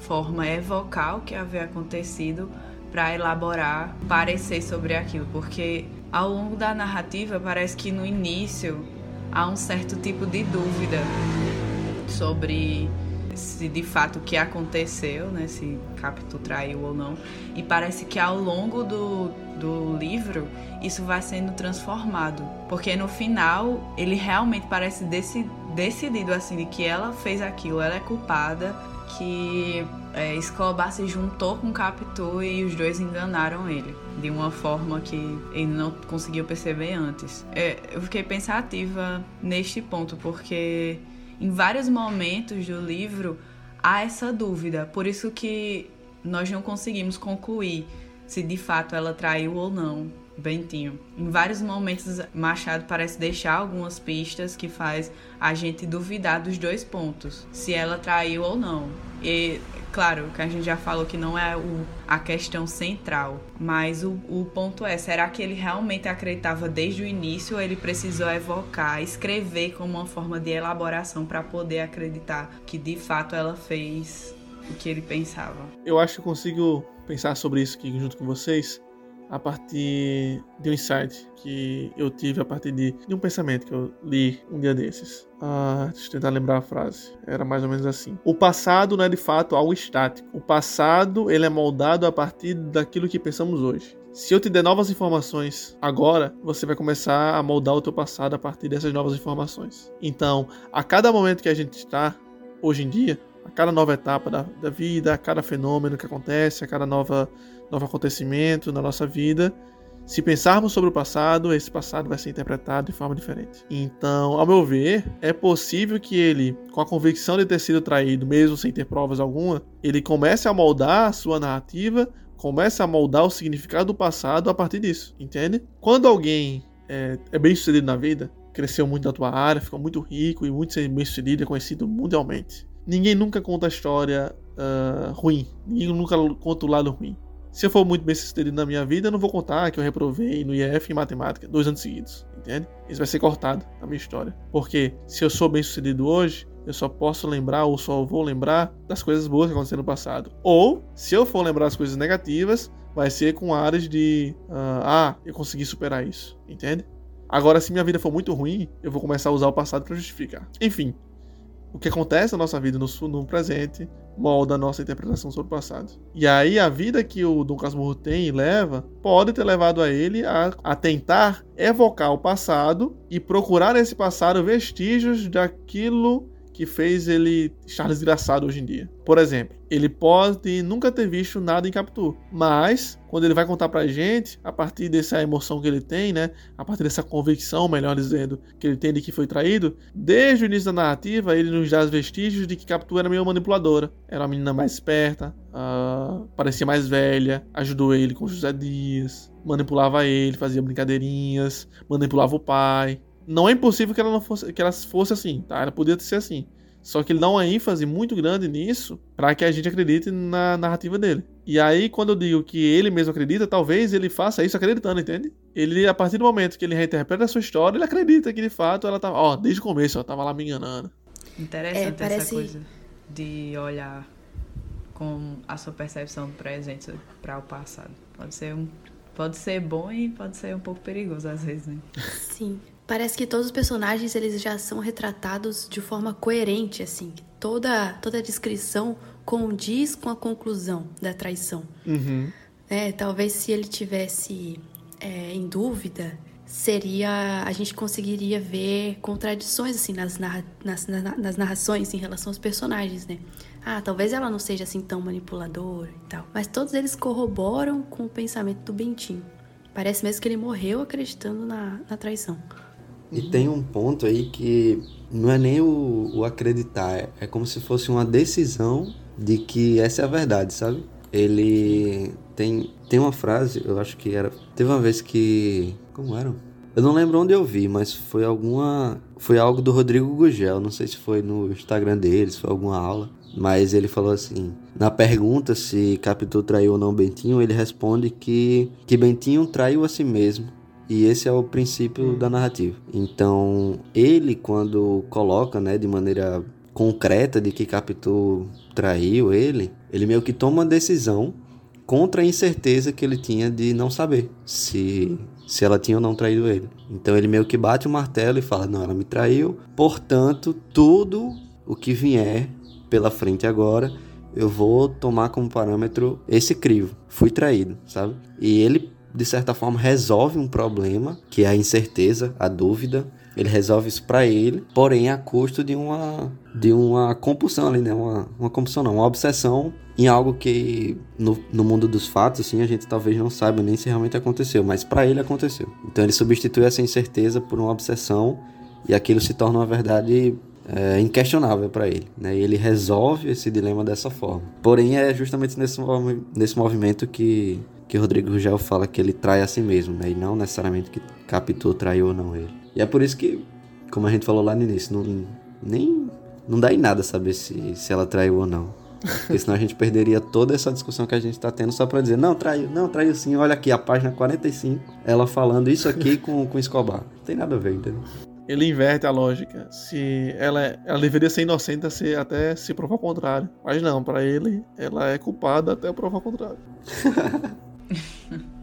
forma evocar o que havia acontecido para elaborar, parecer sobre aquilo? Porque ao longo da narrativa parece que no início há um certo tipo de dúvida sobre se de fato o que aconteceu, né, se Capitu traiu ou não. E parece que ao longo do, do livro isso vai sendo transformado, porque no final ele realmente parece deci, decidido assim de que ela fez aquilo, ela é culpada, que é, Escobar se juntou com Capitu e os dois enganaram ele de uma forma que ele não conseguiu perceber antes. É, eu fiquei pensativa neste ponto porque em vários momentos do livro há essa dúvida, por isso que nós não conseguimos concluir se de fato ela traiu ou não Bentinho. Em vários momentos Machado parece deixar algumas pistas que faz a gente duvidar dos dois pontos, se ela traiu ou não. E, claro, que a gente já falou que não é o, a questão central, mas o, o ponto é: será que ele realmente acreditava desde o início ou ele precisou evocar, escrever como uma forma de elaboração para poder acreditar que de fato ela fez o que ele pensava? Eu acho que consigo pensar sobre isso aqui junto com vocês a partir de um insight que eu tive a partir de, de um pensamento que eu li um dia desses. Ah, deixa eu tentar lembrar a frase. Era mais ou menos assim. O passado não é de fato algo estático. O passado ele é moldado a partir daquilo que pensamos hoje. Se eu te der novas informações agora, você vai começar a moldar o teu passado a partir dessas novas informações. Então, a cada momento que a gente está hoje em dia, a cada nova etapa da, da vida, a cada fenômeno que acontece, a cada nova novo acontecimento na nossa vida, se pensarmos sobre o passado, esse passado vai ser interpretado de forma diferente. Então, ao meu ver, é possível que ele, com a convicção de ter sido traído, mesmo sem ter provas alguma, ele comece a moldar a sua narrativa, comece a moldar o significado do passado a partir disso, entende? Quando alguém é, é bem sucedido na vida, cresceu muito na tua área, ficou muito rico e muito bem sucedido, é conhecido mundialmente. Ninguém nunca conta a história uh, ruim, ninguém nunca conta o lado ruim. Se eu for muito bem sucedido na minha vida, eu não vou contar que eu reprovei no IF em matemática dois anos seguidos, entende? Isso vai ser cortado na minha história. Porque se eu sou bem sucedido hoje, eu só posso lembrar ou só vou lembrar das coisas boas que aconteceram no passado. Ou, se eu for lembrar as coisas negativas, vai ser com áreas de uh, ah, eu consegui superar isso, entende? Agora, se minha vida for muito ruim, eu vou começar a usar o passado para justificar. Enfim, o que acontece na nossa vida no, no presente molda a nossa interpretação sobre o passado. E aí a vida que o Dom Casmurro tem e leva pode ter levado a ele a, a tentar evocar o passado e procurar nesse passado vestígios daquilo que fez ele estar desgraçado hoje em dia. Por exemplo, ele pode nunca ter visto nada em Capitu, mas quando ele vai contar pra gente, a partir dessa emoção que ele tem, né, a partir dessa convicção, melhor dizendo, que ele tem de que foi traído, desde o início da narrativa, ele nos dá os vestígios de que Capitu era meio manipuladora. Era uma menina mais esperta, uh, parecia mais velha, ajudou ele com José Dias, manipulava ele, fazia brincadeirinhas, manipulava o pai, não é impossível que ela não fosse, que ela fosse assim, tá? Ela podia ser assim. Só que ele dá uma ênfase muito grande nisso para que a gente acredite na narrativa dele. E aí, quando eu digo que ele mesmo acredita, talvez ele faça isso acreditando, entende? Ele, a partir do momento que ele reinterpreta a sua história, ele acredita que de fato ela tava, ó, desde o começo ela tava lá me enganando. Interessante é, parece... essa coisa de olhar com a sua percepção do presente para o passado. Pode ser um pode ser bom e pode ser um pouco perigoso às vezes, né? Sim. Parece que todos os personagens eles já são retratados de forma coerente, assim. Toda, toda a descrição condiz com a conclusão da traição. Uhum. É, talvez se ele tivesse é, em dúvida, seria a gente conseguiria ver contradições assim nas, narra, nas, nas narrações em relação aos personagens, né? Ah, talvez ela não seja assim tão manipuladora e tal. Mas todos eles corroboram com o pensamento do Bentinho. Parece mesmo que ele morreu acreditando na, na traição. E tem um ponto aí que não é nem o, o acreditar, é como se fosse uma decisão de que essa é a verdade, sabe? Ele tem, tem uma frase, eu acho que era. Teve uma vez que. Como era? Eu não lembro onde eu vi, mas foi alguma. Foi algo do Rodrigo Gugel. Não sei se foi no Instagram dele, se foi alguma aula. Mas ele falou assim: na pergunta se Capitu traiu ou não Bentinho, ele responde que, que Bentinho traiu a si mesmo e esse é o princípio hum. da narrativa. Então, ele, quando coloca né, de maneira concreta de que Capitu traiu ele, ele meio que toma uma decisão contra a incerteza que ele tinha de não saber se, se ela tinha ou não traído ele. Então ele meio que bate o martelo e fala: Não, ela me traiu, portanto, tudo o que vier pela frente agora, eu vou tomar como parâmetro esse crivo. Fui traído, sabe? E ele de certa forma, resolve um problema, que é a incerteza, a dúvida. Ele resolve isso para ele, porém a custo de uma, de uma compulsão ali, né? Uma, uma compulsão não, uma obsessão em algo que no, no mundo dos fatos, assim, a gente talvez não saiba nem se realmente aconteceu, mas para ele aconteceu. Então ele substitui essa incerteza por uma obsessão e aquilo se torna uma verdade é, inquestionável para ele. Né? E ele resolve esse dilema dessa forma. Porém, é justamente nesse, nesse movimento que que Rodrigo Rugel fala que ele trai a si mesmo, né? E não necessariamente que Capitu traiu ou não ele. E é por isso que, como a gente falou lá no início, não, nem, não dá em nada saber se, se ela traiu ou não. Porque senão a gente perderia toda essa discussão que a gente está tendo só para dizer, não, traiu, não, traiu sim. Olha aqui, a página 45, ela falando isso aqui com, com Escobar. Não tem nada a ver, entendeu? Ele inverte a lógica. Se ela, ela deveria ser inocente até se provar o contrário. Mas não, para ele, ela é culpada até provar o contrário.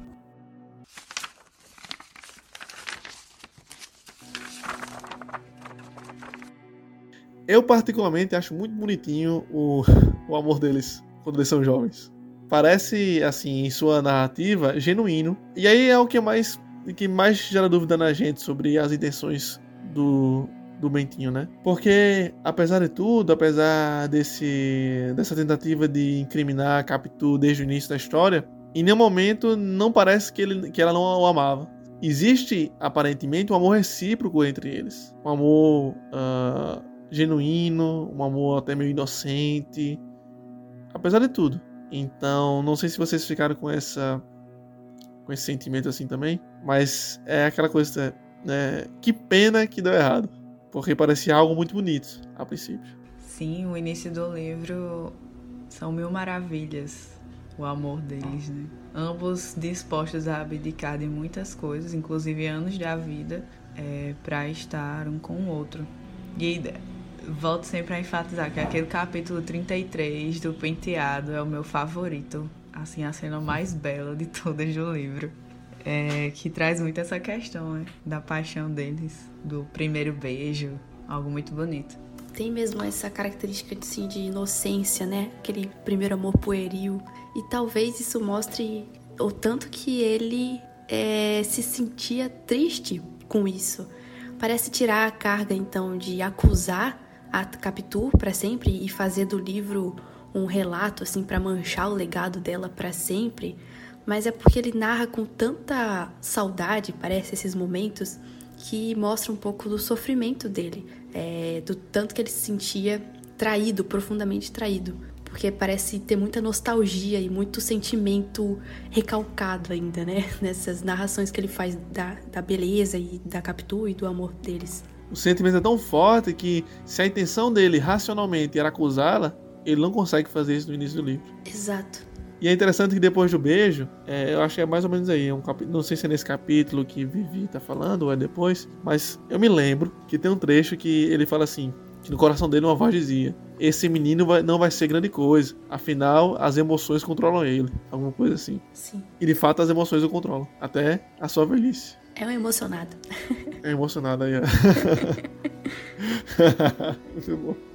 Eu, particularmente, acho muito bonitinho o, o amor deles quando eles são jovens. Parece, assim, em sua narrativa, genuíno. E aí é o que mais, que mais gera dúvida na gente sobre as intenções do, do Bentinho, né? Porque, apesar de tudo, apesar desse, dessa tentativa de incriminar Capitu desde o início da história, em nenhum momento não parece que, ele, que ela não o amava. Existe, aparentemente, um amor recíproco entre eles. Um amor uh, genuíno, um amor até meio inocente, apesar de tudo. Então, não sei se vocês ficaram com essa com esse sentimento assim também, mas é aquela coisa, né? Que pena que deu errado, porque parecia algo muito bonito a princípio. Sim, o início do livro são mil maravilhas, o amor deles, né? Ambos dispostos a abdicar de muitas coisas, inclusive anos da vida, é, para estar um com o outro. E volto sempre a enfatizar que aquele capítulo 33 do Penteado é o meu favorito. Assim, a cena mais bela de todas do livro. É, que traz muito essa questão né, da paixão deles, do primeiro beijo, algo muito bonito. Tem mesmo essa característica assim, de inocência, né? Aquele primeiro amor pueril. E talvez isso mostre o tanto que ele é, se sentia triste com isso. Parece tirar a carga, então, de acusar a Capitu para sempre e fazer do livro um relato assim para manchar o legado dela para sempre, mas é porque ele narra com tanta saudade, parece esses momentos que mostra um pouco do sofrimento dele, é, do tanto que ele se sentia traído, profundamente traído, porque parece ter muita nostalgia e muito sentimento recalcado ainda, né? Nessas narrações que ele faz da, da beleza e da Capitu e do amor deles o sentimento é tão forte que se a intenção dele racionalmente era acusá-la, ele não consegue fazer isso no início do livro. Exato. E é interessante que depois do beijo, é, eu acho que é mais ou menos aí, é um cap... não sei se é nesse capítulo que Vivi tá falando ou é depois, mas eu me lembro que tem um trecho que ele fala assim, que no coração dele uma voz dizia: Esse menino vai, não vai ser grande coisa, afinal as emoções controlam ele. Alguma coisa assim. Sim. E de fato as emoções o controlam, até a sua velhice. É um emocionado. É emocionado aí, ó. Muito bom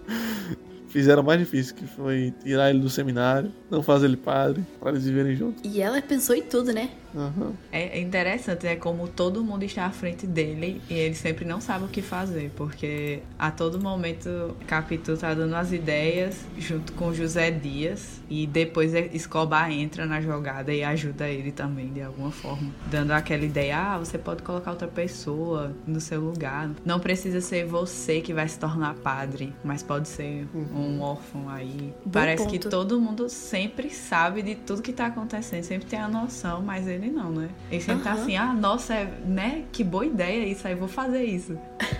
fizeram mais difícil, que foi tirar ele do seminário, não fazer ele padre, para eles viverem juntos. E ela pensou em tudo, né? Uhum. É interessante, é como todo mundo está à frente dele e ele sempre não sabe o que fazer, porque a todo momento Capitu tá dando as ideias junto com José Dias e depois Escobar entra na jogada e ajuda ele também de alguma forma, dando aquela ideia, ah, você pode colocar outra pessoa no seu lugar, não precisa ser você que vai se tornar padre, mas pode ser uhum um órfão aí. Bom Parece ponto. que todo mundo sempre sabe de tudo que tá acontecendo, sempre tem a noção, mas ele não, né? Ele sempre uhum. tá assim, ah, nossa, é, né? Que boa ideia isso aí, vou fazer isso.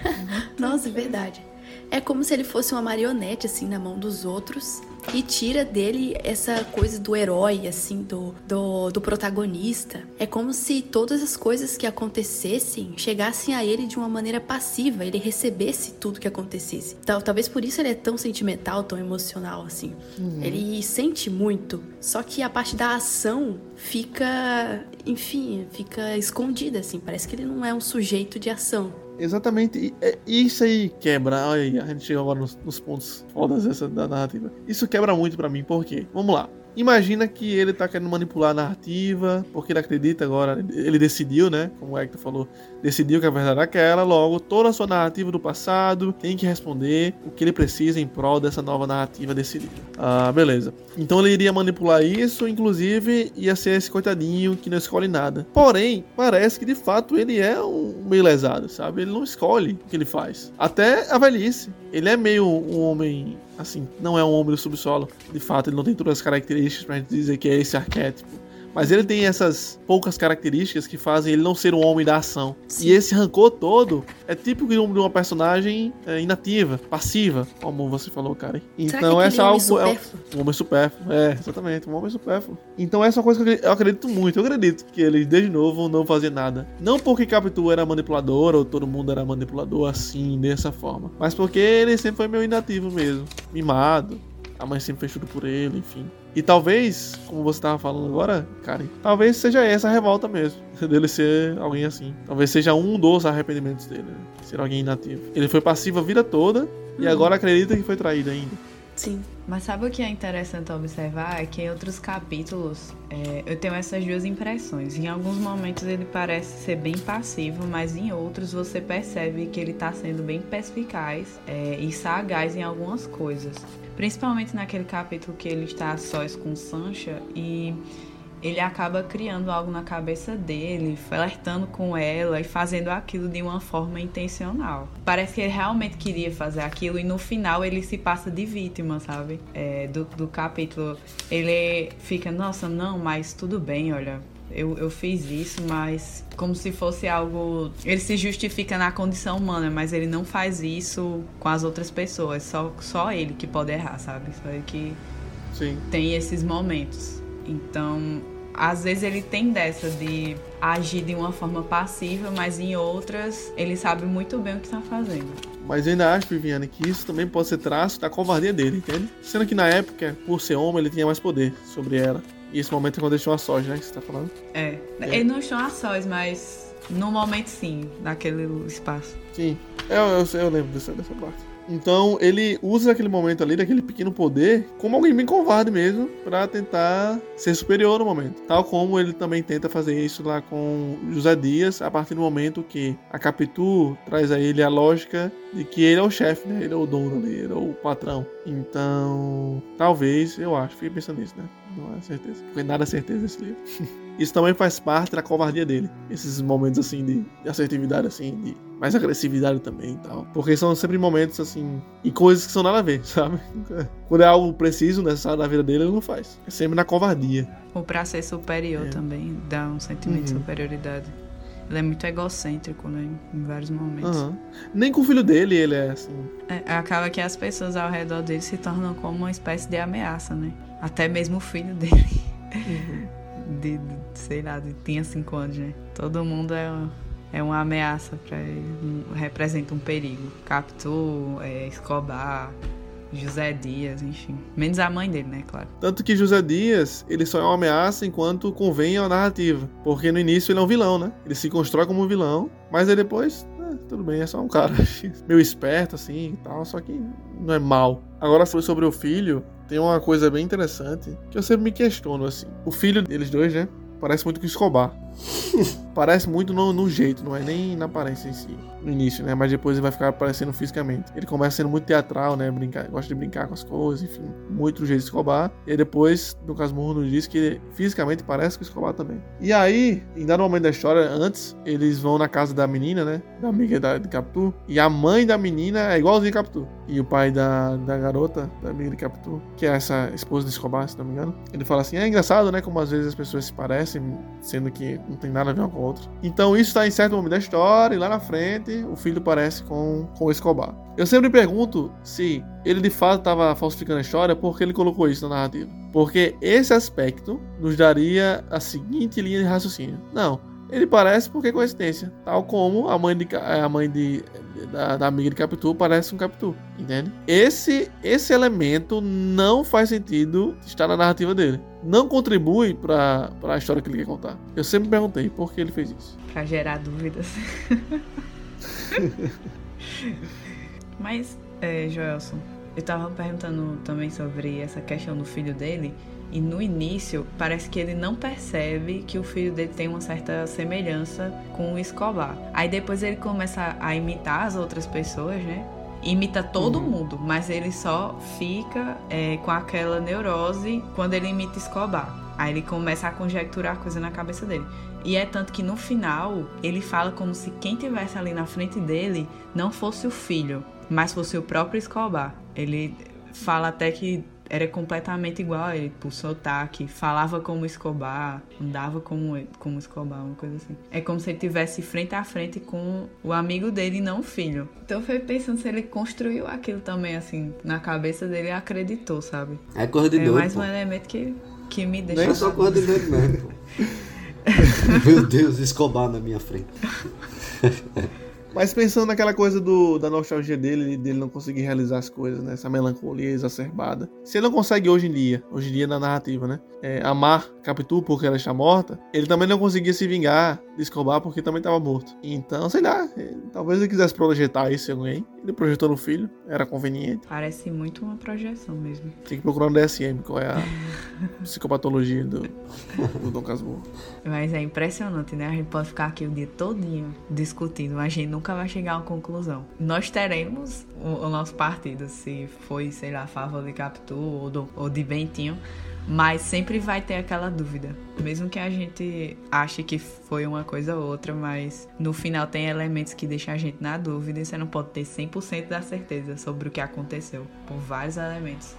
nossa, é verdade. É como se ele fosse uma marionete, assim, na mão dos outros e tira dele essa coisa do herói, assim, do, do, do, protagonista. É como se todas as coisas que acontecessem chegassem a ele de uma maneira passiva, ele recebesse tudo que acontecesse. Tal, talvez por isso ele é tão sentimental, tão emocional, assim. Uhum. Ele sente muito, só que a parte da ação fica, enfim, fica escondida, assim. Parece que ele não é um sujeito de ação. Exatamente. E, isso aí quebra. Olha, a gente chegou agora nos, nos pontos fodas dessa da narrativa. Isso quebra muito para mim, por quê? Vamos lá. Imagina que ele tá querendo manipular a narrativa, porque ele acredita agora, ele decidiu, né? Como o Hector falou, decidiu que a verdade é aquela, logo toda a sua narrativa do passado tem que responder o que ele precisa em prol dessa nova narrativa decidida. Ah, beleza. Então ele iria manipular isso, inclusive ia ser esse coitadinho que não escolhe nada. Porém, parece que de fato ele é um meio lesado, sabe? Ele não escolhe o que ele faz. Até a velhice. Ele é meio um homem assim, não é um homem do subsolo. De fato, ele não tem todas as características pra gente dizer que é esse arquétipo. Mas ele tem essas poucas características que fazem ele não ser um homem da ação. Sim. E esse rancor todo é típico de uma personagem é, inativa, passiva, como você falou, cara. Então essa é algo. É um homem supérfluo. É, exatamente, um homem supérfluo. Então essa é uma coisa que eu acredito muito. Eu acredito que ele, desde novo, não fazia nada. Não porque Capitu era manipulador ou todo mundo era manipulador assim, dessa forma. Mas porque ele sempre foi meio inativo mesmo. Mimado. A mãe sempre fez tudo por ele, enfim. E talvez, como você estava falando agora, Karen, talvez seja essa a revolta mesmo, dele ser alguém assim. Talvez seja um dos arrependimentos dele, né? ser alguém inativo. Ele foi passivo a vida toda uhum. e agora acredita que foi traído ainda. Sim. Mas sabe o que é interessante observar? É que em outros capítulos é, eu tenho essas duas impressões. Em alguns momentos ele parece ser bem passivo, mas em outros você percebe que ele está sendo bem perspicaz é, e sagaz em algumas coisas. Principalmente naquele capítulo que ele está a sós com Sancha e ele acaba criando algo na cabeça dele, flertando com ela e fazendo aquilo de uma forma intencional. Parece que ele realmente queria fazer aquilo e no final ele se passa de vítima, sabe? É, do, do capítulo. Ele fica, nossa, não, mas tudo bem, olha. Eu, eu fiz isso, mas como se fosse algo. Ele se justifica na condição humana, mas ele não faz isso com as outras pessoas. Só, só ele que pode errar, sabe? Só ele que Sim. tem esses momentos. Então, às vezes ele tem dessa de agir de uma forma passiva, mas em outras ele sabe muito bem o que está fazendo. Mas eu ainda acho, Viviane, que isso também pode ser traço da covardia dele, entende? Sendo que na época, por ser homem, ele tinha mais poder sobre ela. E esse momento é quando eles estão a sós, né? Que você tá falando? É. é. Eles não estão a sós, mas no momento sim, naquele espaço. Sim. Eu, eu, eu lembro dessa, dessa parte. Então ele usa aquele momento ali, daquele pequeno poder, como alguém bem covarde mesmo, para tentar ser superior no momento. Tal como ele também tenta fazer isso lá com José Dias, a partir do momento que a Capitu traz a ele a lógica de que ele é o chefe, né? Ele é o dono ali, ele é o patrão. Então, talvez, eu acho, fiquei pensando nisso, né? Não é certeza. Foi nada certeza esse livro. Isso também faz parte da covardia dele. Esses momentos assim de, de assertividade, assim, de mais agressividade também e tal. Porque são sempre momentos assim. E coisas que são nada a ver, sabe? Quando é algo preciso, necessário da vida dele, ele não faz. É sempre na covardia. Ou pra ser superior é. também, dá um sentimento uhum. de superioridade. Ele é muito egocêntrico, né? Em vários momentos. Uhum. Nem com o filho dele ele é assim. É, acaba que as pessoas ao redor dele se tornam como uma espécie de ameaça, né? Até mesmo o filho dele. Uhum de, de, sei lá, de, tinha cinco anos, né? Todo mundo é, é uma ameaça para ele, representa um perigo. Capitu, é, Escobar, José Dias, enfim. Menos a mãe dele, né, claro. Tanto que José Dias, ele só é uma ameaça enquanto convém a narrativa. Porque no início ele é um vilão, né? Ele se constrói como um vilão, mas aí depois, é, tudo bem, é só um cara meio esperto, assim, e tal, só que não é mal. Agora sobre o filho, tem uma coisa bem interessante que eu sempre me questiono assim. O filho deles dois, né? Parece muito com Escobar. Parece muito no, no, jeito, não é nem na aparência em si, no início, né? Mas depois ele vai ficar aparecendo fisicamente. Ele começa sendo muito teatral, né? Brincar, gosta de brincar com as coisas, enfim, muito do jeito de Escobar. E depois, no Casmurro nos diz que ele fisicamente parece com Escobar também. E aí, em dado momento da história, antes, eles vão na casa da menina, né? Da amiga da, de Capitu. E a mãe da menina é igualzinha a Capitu. E o pai da, da garota, da amiga de Capitu, que é essa esposa de Escobar, se não me engano, ele fala assim: é engraçado, né? Como às vezes as pessoas se parecem, sendo que não tem nada a ver uma com a outra. Então isso está em certo momento da história, e lá na frente o filho parece com, com Escobar. Eu sempre pergunto se ele de fato estava falsificando a história porque ele colocou isso na narrativa. Porque esse aspecto nos daria a seguinte linha de raciocínio. Não, ele parece porque é coincidência. Tal como a mãe, de, a mãe de, da, da amiga de Capitu parece um Capitu. Entende? Esse, esse elemento não faz sentido estar na narrativa dele. Não contribui para a história que ele quer contar. Eu sempre perguntei por que ele fez isso. Para gerar dúvidas. Mas, é, Joelson, eu tava perguntando também sobre essa questão do filho dele. E no início, parece que ele não percebe que o filho dele tem uma certa semelhança com o Escobar. Aí depois ele começa a imitar as outras pessoas, né? Imita todo uhum. mundo, mas ele só fica é, com aquela neurose quando ele imita Escobar. Aí ele começa a conjecturar coisa na cabeça dele. E é tanto que no final ele fala como se quem tivesse ali na frente dele não fosse o filho, mas fosse o próprio Escobar. Ele fala até que era completamente igual a ele, por sotaque, falava como Escobar, andava como, como Escobar, uma coisa assim. É como se ele tivesse frente a frente com o amigo dele e não o filho. Então foi pensando se ele construiu aquilo também, assim, na cabeça dele e acreditou, sabe? É cor de é doido. É mais um elemento que, que me deixa. Não é só cor de doido mesmo, pô. Meu Deus, Escobar na minha frente. Mas pensando naquela coisa do, da nostalgia dele, dele não conseguir realizar as coisas, né? Essa melancolia exacerbada. Se ele não consegue hoje em dia, hoje em dia na narrativa, né? É, amar Capitu porque ela está morta, ele também não conseguia se vingar de Escobar porque também estava morto. Então, sei lá, ele, talvez ele quisesse projetar isso em alguém. Ele projetou no filho, era conveniente. Parece muito uma projeção mesmo. Tem que procurar no DSM qual é a psicopatologia do, do Dom Casmurro. Mas é impressionante, né? A gente pode ficar aqui o dia todinho discutindo, mas a gente nunca vai chegar a uma conclusão. Nós teremos o, o nosso partido, se foi, sei lá, a favor de Capitu ou, do, ou de Bentinho, mas sempre vai ter aquela dúvida. Mesmo que a gente ache que foi uma coisa ou outra, mas no final tem elementos que deixam a gente na dúvida e você não pode ter 100% da certeza sobre o que aconteceu, por vários elementos.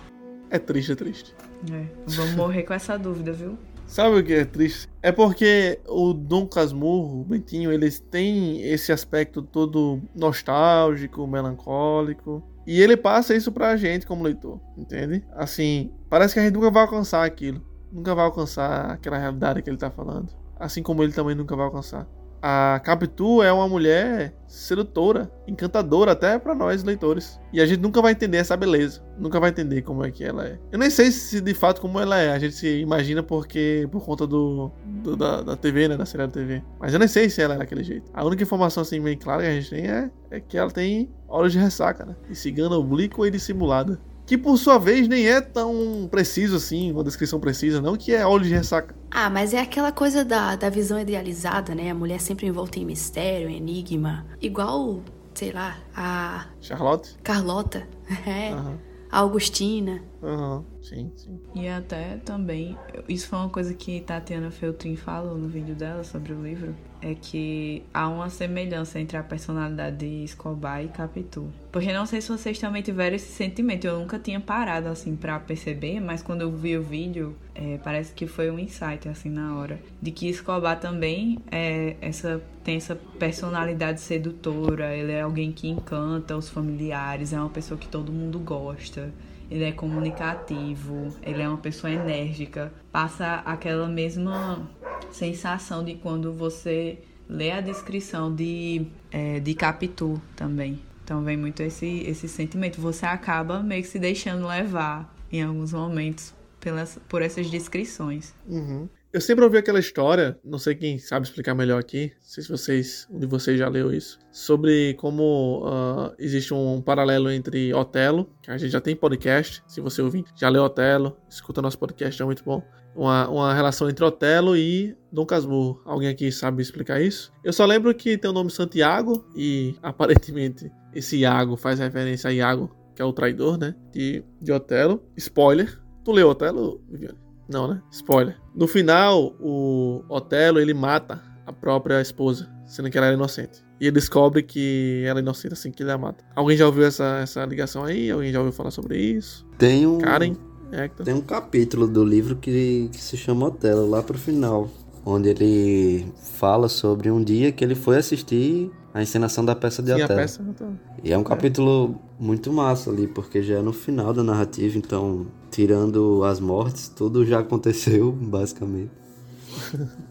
É triste, é triste. É, vamos morrer com essa dúvida, viu? Sabe o que é triste? É porque o Dom Casmurro, o Bentinho, eles têm esse aspecto todo nostálgico, melancólico. E ele passa isso pra gente como leitor, entende? Assim, parece que a gente nunca vai alcançar aquilo. Nunca vai alcançar aquela realidade que ele tá falando. Assim como ele também nunca vai alcançar a Capitu é uma mulher sedutora, encantadora até para nós leitores. E a gente nunca vai entender essa beleza, nunca vai entender como é que ela é. Eu nem sei se de fato como ela é, a gente se imagina porque por conta do, do da, da, TV, né, da série da TV. Mas eu nem sei se ela é daquele jeito. A única informação assim bem clara que a gente tem é, é que ela tem olhos de ressaca, né? E cigana oblíqua e dissimulada que por sua vez nem é tão preciso assim, uma descrição precisa, não, que é olho de ressaca. Ah, mas é aquela coisa da, da visão idealizada, né? A mulher sempre envolta em mistério, enigma. Igual, sei lá, a. Charlotte? Carlota. É. Uhum. A Augustina. Aham, uhum. sim, sim. E até também, isso foi uma coisa que Tatiana Feltrin falou no vídeo dela sobre o livro, é que há uma semelhança entre a personalidade de Escobar e Capitu. Porque não sei se vocês também tiveram esse sentimento, eu nunca tinha parado assim para perceber, mas quando eu vi o vídeo, é, parece que foi um insight assim na hora, de que Escobar também é essa tem essa personalidade sedutora, ele é alguém que encanta os familiares, é uma pessoa que todo mundo gosta ele é comunicativo, ele é uma pessoa enérgica, passa aquela mesma sensação de quando você lê a descrição de, é, de Capitu também. Então vem muito esse, esse sentimento. Você acaba meio que se deixando levar em alguns momentos pelas, por essas descrições. Uhum. Eu sempre ouvi aquela história, não sei quem sabe explicar melhor aqui, não sei se vocês, um de vocês já leu isso, sobre como uh, existe um paralelo entre Otelo, que a gente já tem podcast, se você ouvir, já leu Otelo, escuta nosso podcast, é muito bom. Uma, uma relação entre Otelo e Dom Casmurro. Alguém aqui sabe explicar isso? Eu só lembro que tem o nome Santiago e aparentemente esse Iago faz referência a Iago, que é o traidor, né? De, de Otelo. Spoiler. Tu leu Otelo, Viviane? Não, né? Spoiler. No final, o Otelo ele mata a própria esposa, sendo que ela era inocente. E ele descobre que ela é inocente assim que ele a mata. Alguém já ouviu essa, essa ligação aí? Alguém já ouviu falar sobre isso? Tem um. Karen? Hector. Tem um capítulo do livro que, que se chama Otelo, lá pro final. Onde ele fala sobre um dia que ele foi assistir a encenação da peça de Sim, Otelo. A peça, então. E é um capítulo muito massa ali, porque já é no final da narrativa, então, tirando as mortes, tudo já aconteceu, basicamente.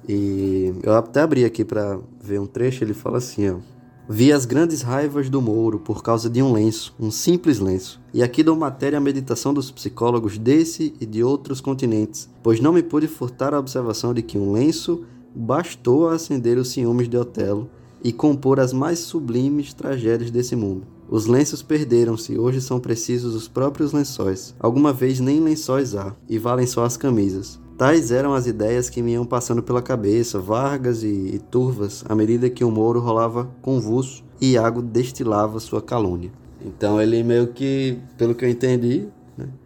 e eu até abri aqui para ver um trecho, ele fala assim, ó. Vi as grandes raivas do Mouro por causa de um lenço, um simples lenço. E aqui dou matéria à meditação dos psicólogos desse e de outros continentes, pois não me pude furtar a observação de que um lenço bastou a acender os ciúmes de Otelo e compor as mais sublimes tragédias desse mundo. Os lenços perderam-se, hoje são precisos os próprios lençóis. Alguma vez nem lençóis há, e valem só as camisas. Tais eram as ideias que me iam passando pela cabeça, vargas e, e turvas, à medida que o Moro rolava convulso e Iago destilava sua calúnia. Então ele meio que, pelo que eu entendi,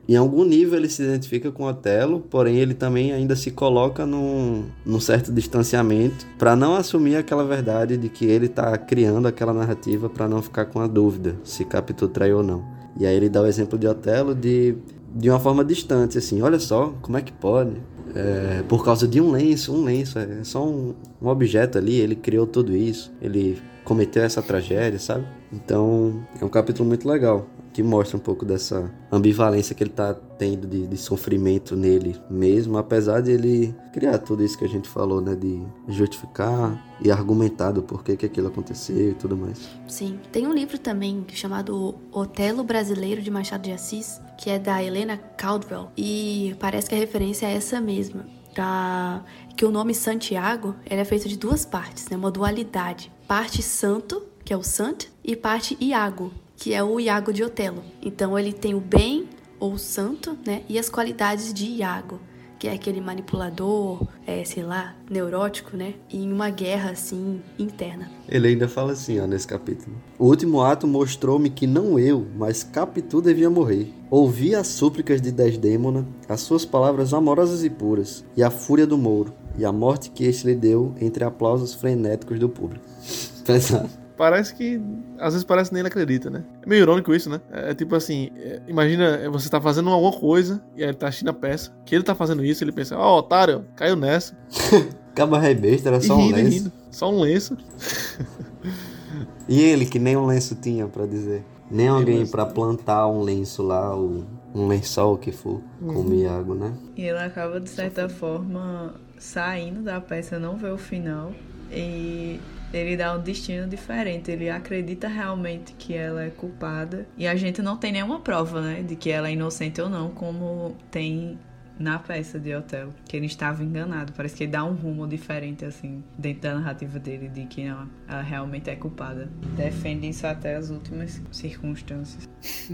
em algum nível ele se identifica com Otelo, porém ele também ainda se coloca num, num certo distanciamento para não assumir aquela verdade de que ele está criando aquela narrativa para não ficar com a dúvida se Capitu traiu ou não. E aí ele dá o exemplo de Otelo de de uma forma distante, assim, olha só, como é que pode? É, por causa de um lenço, um lenço, é só um, um objeto ali, ele criou tudo isso, ele cometeu essa tragédia, sabe? Então, é um capítulo muito legal que mostra um pouco dessa ambivalência que ele tá tendo de, de, sofrimento nele mesmo, apesar de ele criar tudo isso que a gente falou, né, de justificar e argumentar do porquê que aquilo aconteceu e tudo mais. Sim, tem um livro também chamado Otelo Brasileiro de Machado de Assis, que é da Helena Caldwell, e parece que a referência é essa mesma. Da, que o nome Santiago ele é feito de duas partes, né, uma dualidade. Parte santo, que é o Sant, e parte Iago, que é o Iago de Otelo. Então ele tem o bem ou o santo, né, e as qualidades de Iago, que é aquele manipulador, é, sei lá, neurótico, né, em uma guerra assim interna. Ele ainda fala assim, ó, nesse capítulo. O último ato mostrou-me que não eu, mas Capitu devia morrer. Ouvi as súplicas de Desdêmona, as suas palavras amorosas e puras, e a fúria do Mouro, e a morte que este lhe deu entre aplausos frenéticos do público. Pesado parece que. Às vezes parece que nem ele acredita, né? É meio irônico isso, né? É, é tipo assim: é, imagina é, você tá fazendo alguma coisa e aí ele tá assistindo a peça. Que ele tá fazendo isso, ele pensa: Ó, oh, otário, caiu nessa. Acaba rei besta, era só rindo, um lenço. Rindo. Só um lenço. e ele, que nem um lenço tinha para dizer. Nem alguém para plantar um lenço lá, ou um lençol que for, uhum. com o Miago, né? E ele acaba, de certa forma, saindo da peça, não vê o final. E ele dá um destino diferente. Ele acredita realmente que ela é culpada. E a gente não tem nenhuma prova, né? De que ela é inocente ou não, como tem na peça de Otelo. Que ele estava enganado. Parece que ele dá um rumo diferente, assim, dentro da narrativa dele, de que não, ela realmente é culpada. Defende isso até as últimas circunstâncias.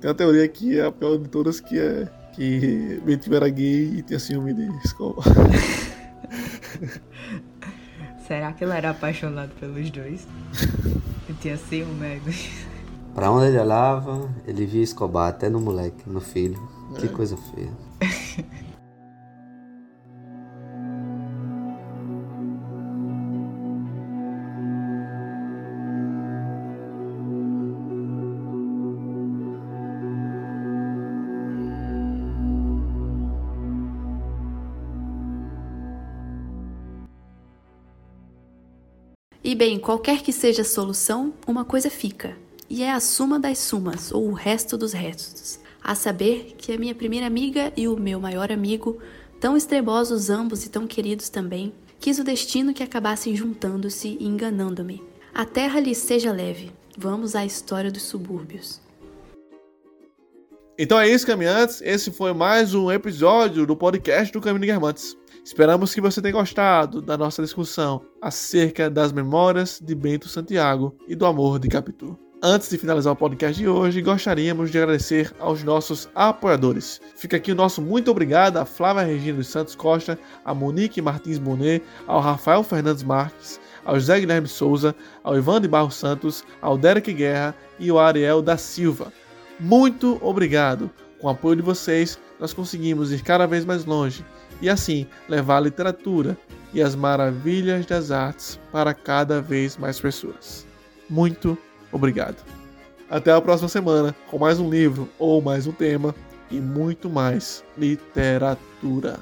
tem uma teoria que é a pior de todas, que é que Bentinho era gay e tinha ciúme de escola. Será que ele era apaixonado pelos dois? Ele tinha ciúme. Pra onde ele olhava, ele via Escobar até no moleque, no filho. Que é. coisa feia. bem, qualquer que seja a solução, uma coisa fica, e é a suma das sumas, ou o resto dos restos. A saber que a minha primeira amiga e o meu maior amigo, tão extremosos ambos e tão queridos também, quis o destino que acabassem juntando-se e enganando-me. A terra lhes seja leve. Vamos à história dos subúrbios. Então é isso, caminhantes. Esse foi mais um episódio do podcast do Caminho de Guermantes. Esperamos que você tenha gostado da nossa discussão acerca das memórias de Bento Santiago e do amor de Capitu. Antes de finalizar o podcast de hoje, gostaríamos de agradecer aos nossos apoiadores. Fica aqui o nosso muito obrigado a Flávia Regina dos Santos Costa, a Monique Martins Bonet, ao Rafael Fernandes Marques, ao José Guilherme Souza, ao Ivan de Barros Santos, ao Derek Guerra e ao Ariel da Silva. Muito obrigado! Com o apoio de vocês, nós conseguimos ir cada vez mais longe e assim levar a literatura e as maravilhas das artes para cada vez mais pessoas. Muito obrigado. Até a próxima semana com mais um livro ou mais um tema e muito mais literatura.